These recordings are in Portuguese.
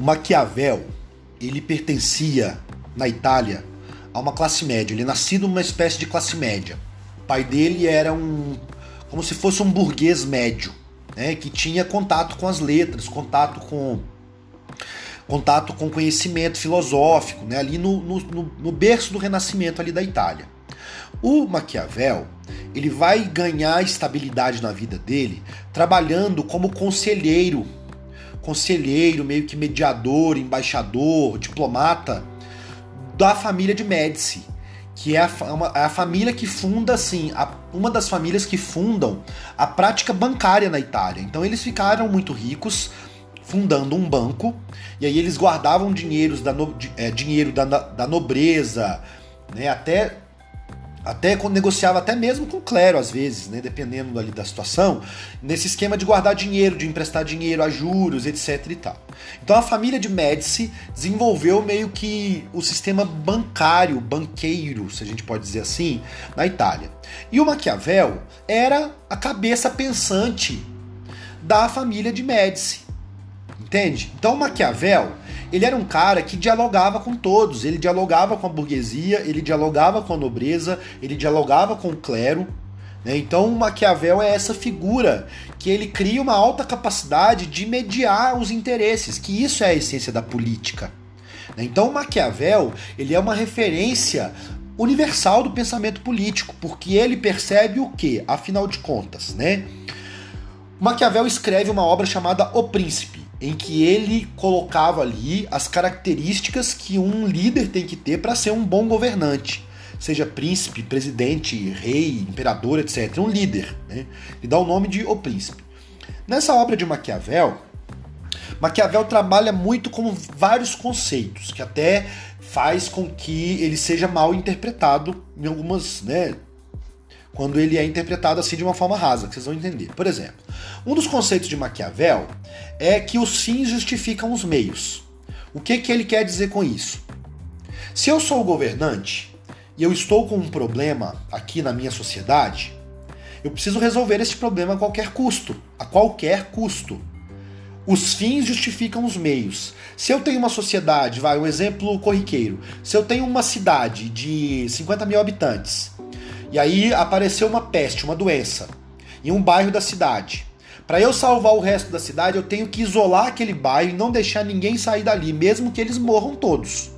O Maquiavel, ele pertencia na Itália a uma classe média. Ele é nascido numa espécie de classe média. O pai dele era um como se fosse um burguês médio, né, que tinha contato com as letras, contato com contato com conhecimento filosófico, né, ali no, no, no berço do Renascimento ali da Itália. O Maquiavel ele vai ganhar estabilidade na vida dele trabalhando como conselheiro, conselheiro, meio que mediador, embaixador, diplomata da família de Médici, que é a, uma, é a família que funda, assim, a, uma das famílias que fundam a prática bancária na Itália. Então eles ficaram muito ricos fundando um banco, e aí eles guardavam dinheiros da no, é, dinheiro da, da nobreza, né, até até quando negociava até mesmo com o clero às vezes, né, dependendo ali da situação, nesse esquema de guardar dinheiro, de emprestar dinheiro a juros, etc e tal. Então a família de Médici desenvolveu meio que o sistema bancário, banqueiro, se a gente pode dizer assim, na Itália. E o Maquiavel era a cabeça pensante da família de Médici. Entende? Então Maquiavel, ele era um cara que dialogava com todos, ele dialogava com a burguesia, ele dialogava com a nobreza, ele dialogava com o clero. Né? Então Maquiavel é essa figura que ele cria uma alta capacidade de mediar os interesses, que isso é a essência da política. Né? Então Maquiavel ele é uma referência universal do pensamento político, porque ele percebe o que, afinal de contas, né? Maquiavel escreve uma obra chamada O Príncipe em que ele colocava ali as características que um líder tem que ter para ser um bom governante. Seja príncipe, presidente, rei, imperador, etc. Um líder. Né? E dá o nome de O Príncipe. Nessa obra de Maquiavel, Maquiavel trabalha muito com vários conceitos, que até faz com que ele seja mal interpretado em algumas, né, quando ele é interpretado assim de uma forma rasa, que vocês vão entender. Por exemplo, um dos conceitos de Maquiavel é que os fins justificam os meios. O que, que ele quer dizer com isso? Se eu sou o governante e eu estou com um problema aqui na minha sociedade, eu preciso resolver esse problema a qualquer custo. A qualquer custo. Os fins justificam os meios. Se eu tenho uma sociedade, vai, um exemplo corriqueiro. Se eu tenho uma cidade de 50 mil habitantes e aí apareceu uma peste, uma doença, em um bairro da cidade. Para eu salvar o resto da cidade, eu tenho que isolar aquele bairro e não deixar ninguém sair dali, mesmo que eles morram todos.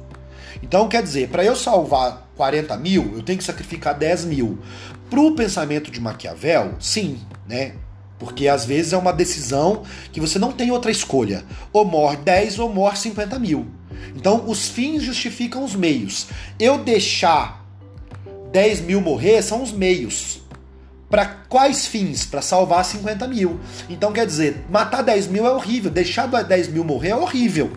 Então, quer dizer, para eu salvar 40 mil, eu tenho que sacrificar 10 mil. Para o pensamento de Maquiavel, sim, né? Porque às vezes é uma decisão que você não tem outra escolha. Ou morre 10 ou morre 50 mil. Então, os fins justificam os meios. Eu deixar 10 mil morrer são os meios. Para quais fins? Para salvar 50 mil. Então quer dizer, matar 10 mil é horrível, deixar 10 mil morrer é horrível.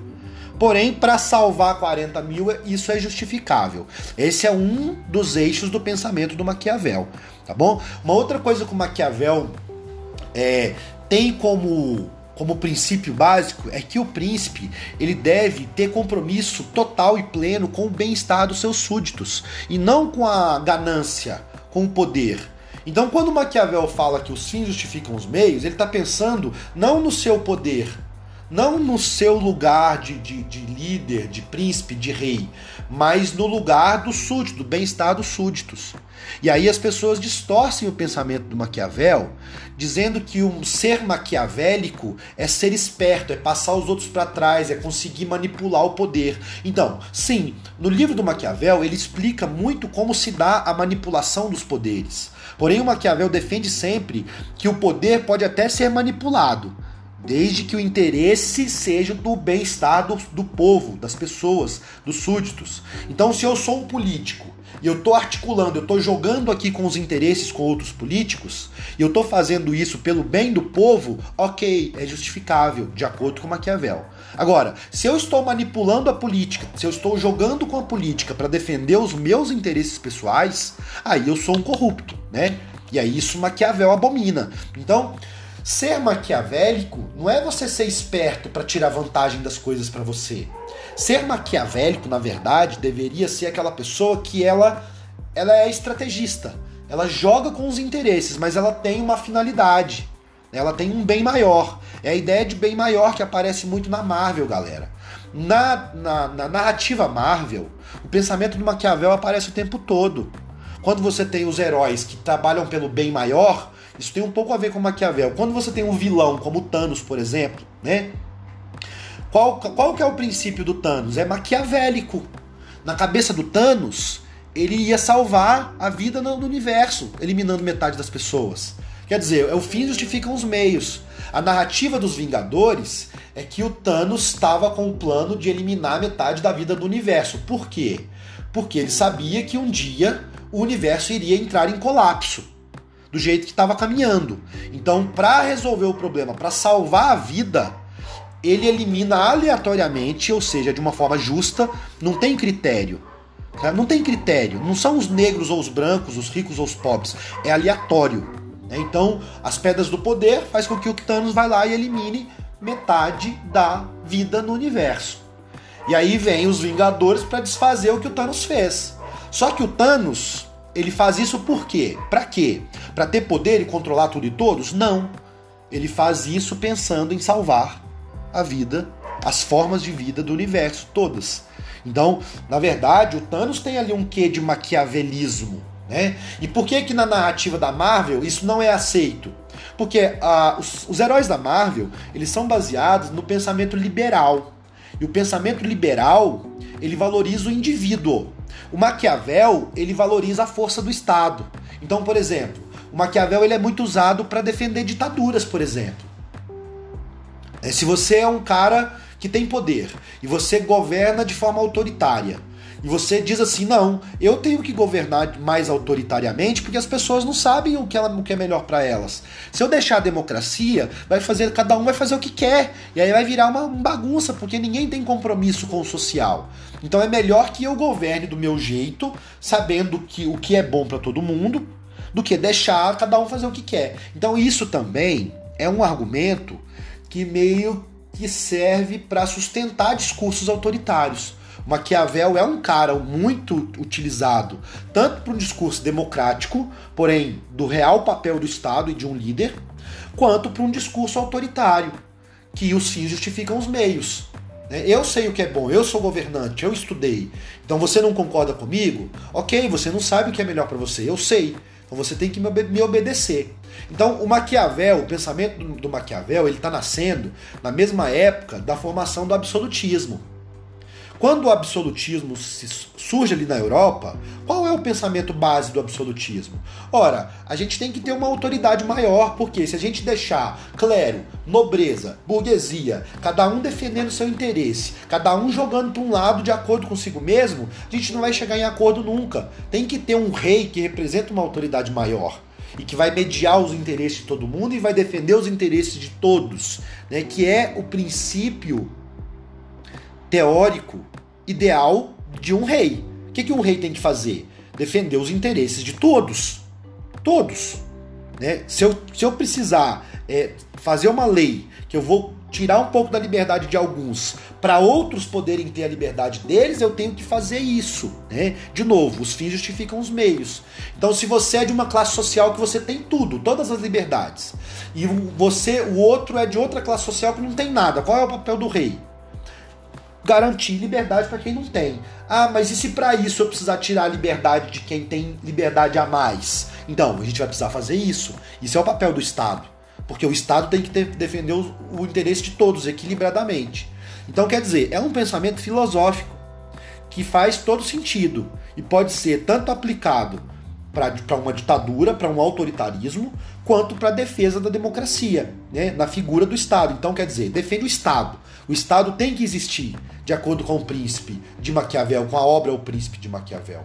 Porém, para salvar 40 mil, isso é justificável. Esse é um dos eixos do pensamento do Maquiavel, tá bom? Uma outra coisa que o Maquiavel é, tem como como princípio básico é que o príncipe ele deve ter compromisso total e pleno com o bem-estar dos seus súditos e não com a ganância, com o poder. Então, quando Maquiavel fala que os fins justificam os meios, ele está pensando não no seu poder, não no seu lugar de, de, de, líder, de príncipe, de rei, mas no lugar do súdito, do bem-estar dos súditos. E aí as pessoas distorcem o pensamento do Maquiavel, dizendo que um ser maquiavélico é ser esperto, é passar os outros para trás, é conseguir manipular o poder. Então, sim, no livro do Maquiavel ele explica muito como se dá a manipulação dos poderes. Porém, o Maquiavel defende sempre que o poder pode até ser manipulado, desde que o interesse seja do bem-estar do, do, povo, das pessoas, dos súditos. Então, se eu sou um político e eu estou articulando, eu estou jogando aqui com os interesses com outros políticos, e eu estou fazendo isso pelo bem do povo, ok, é justificável, de acordo com Maquiavel. Agora, se eu estou manipulando a política, se eu estou jogando com a política para defender os meus interesses pessoais, aí eu sou um corrupto, né? E aí isso Maquiavel abomina. Então, Ser maquiavélico não é você ser esperto para tirar vantagem das coisas para você. Ser maquiavélico, na verdade, deveria ser aquela pessoa que ela, ela é estrategista. Ela joga com os interesses, mas ela tem uma finalidade. ela tem um bem maior. É a ideia de bem maior que aparece muito na Marvel, galera. Na, na, na narrativa Marvel, o pensamento do Maquiavel aparece o tempo todo. Quando você tem os heróis que trabalham pelo bem maior, isso tem um pouco a ver com Maquiavel. Quando você tem um vilão como Thanos, por exemplo, né? Qual, qual que é o princípio do Thanos? É maquiavélico. Na cabeça do Thanos, ele ia salvar a vida no universo, eliminando metade das pessoas. Quer dizer, o fim justifica os meios. A narrativa dos Vingadores é que o Thanos estava com o plano de eliminar metade da vida do universo. Por quê? Porque ele sabia que um dia o universo iria entrar em colapso, do jeito que estava caminhando. Então, para resolver o problema, para salvar a vida, ele elimina aleatoriamente, ou seja, de uma forma justa, não tem critério. Não tem critério, não são os negros ou os brancos, os ricos ou os pobres, é aleatório. Né? Então, as pedras do poder faz com que o Thanos vá lá e elimine metade da vida no universo. E aí vem os Vingadores para desfazer o que o Thanos fez. Só que o Thanos, ele faz isso por quê? Para quê? Para ter poder e controlar tudo e todos? Não. Ele faz isso pensando em salvar a vida, as formas de vida do universo todas. Então, na verdade, o Thanos tem ali um quê de maquiavelismo, né? E por que que na narrativa da Marvel isso não é aceito? Porque ah, os, os heróis da Marvel, eles são baseados no pensamento liberal. E o pensamento liberal, ele valoriza o indivíduo. O Maquiavel, ele valoriza a força do Estado. Então, por exemplo, o Maquiavel ele é muito usado para defender ditaduras, por exemplo. É, se você é um cara que tem poder e você governa de forma autoritária, e você diz assim: não, eu tenho que governar mais autoritariamente porque as pessoas não sabem o que, ela, o que é melhor para elas. Se eu deixar a democracia, vai fazer cada um vai fazer o que quer e aí vai virar uma bagunça porque ninguém tem compromisso com o social. Então é melhor que eu governe do meu jeito, sabendo que o que é bom para todo mundo, do que deixar cada um fazer o que quer. Então isso também é um argumento que meio que serve para sustentar discursos autoritários. Maquiavel é um cara muito utilizado tanto para um discurso democrático, porém do real papel do Estado e de um líder, quanto para um discurso autoritário, que os fins justificam os meios. Né? Eu sei o que é bom, eu sou governante, eu estudei. Então você não concorda comigo? Ok, você não sabe o que é melhor para você, eu sei. Então você tem que me obedecer. Então o Maquiavel, o pensamento do Maquiavel, ele está nascendo na mesma época da formação do absolutismo. Quando o absolutismo surge ali na Europa, qual é o pensamento base do absolutismo? Ora, a gente tem que ter uma autoridade maior, porque se a gente deixar clero, nobreza, burguesia, cada um defendendo seu interesse, cada um jogando para um lado de acordo consigo mesmo, a gente não vai chegar em acordo nunca. Tem que ter um rei que representa uma autoridade maior e que vai mediar os interesses de todo mundo e vai defender os interesses de todos, né? que é o princípio teórico ideal de um rei. O que, que um rei tem que fazer? Defender os interesses de todos. Todos. Né? Se, eu, se eu precisar é, fazer uma lei que eu vou tirar um pouco da liberdade de alguns para outros poderem ter a liberdade deles, eu tenho que fazer isso. Né? De novo, os fins justificam os meios. Então, se você é de uma classe social que você tem tudo, todas as liberdades, e você, o outro é de outra classe social que não tem nada, qual é o papel do rei? Garantir liberdade para quem não tem. Ah, mas e se para isso eu precisar tirar a liberdade de quem tem liberdade a mais? Então, a gente vai precisar fazer isso. Isso é o papel do Estado. Porque o Estado tem que ter, defender o, o interesse de todos equilibradamente. Então, quer dizer, é um pensamento filosófico que faz todo sentido e pode ser tanto aplicado para uma ditadura, para um autoritarismo, quanto para a defesa da democracia, né, na figura do Estado. Então, quer dizer, defende o Estado. O Estado tem que existir, de acordo com o príncipe de Maquiavel, com a obra O Príncipe de Maquiavel.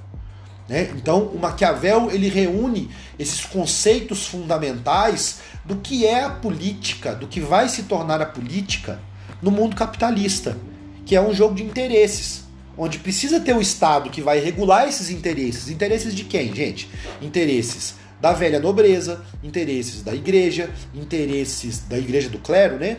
Né? Então, o Maquiavel ele reúne esses conceitos fundamentais do que é a política, do que vai se tornar a política no mundo capitalista, que é um jogo de interesses, onde precisa ter o Estado que vai regular esses interesses. Interesses de quem, gente? Interesses da velha nobreza, interesses da igreja, interesses da igreja do clero, né?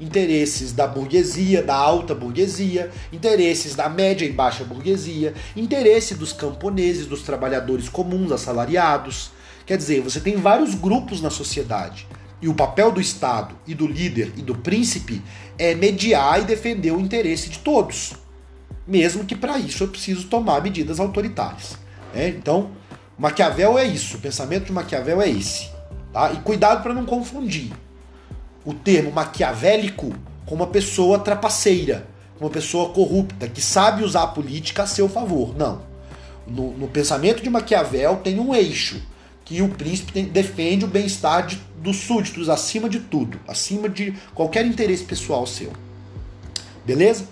interesses da burguesia, da alta burguesia, interesses da média e baixa burguesia, interesse dos camponeses, dos trabalhadores comuns, assalariados. Quer dizer, você tem vários grupos na sociedade E o papel do Estado e do líder e do príncipe é mediar e defender o interesse de todos. Mesmo que para isso eu preciso tomar medidas autoritárias. Né? Então, Maquiavel é isso, o pensamento de Maquiavel é esse. Tá? E cuidado para não confundir o termo maquiavélico com uma pessoa trapaceira, uma pessoa corrupta, que sabe usar a política a seu favor. Não. No, no pensamento de Maquiavel tem um eixo que o príncipe tem, defende o bem-estar de, dos súditos acima de tudo, acima de qualquer interesse pessoal seu. Beleza?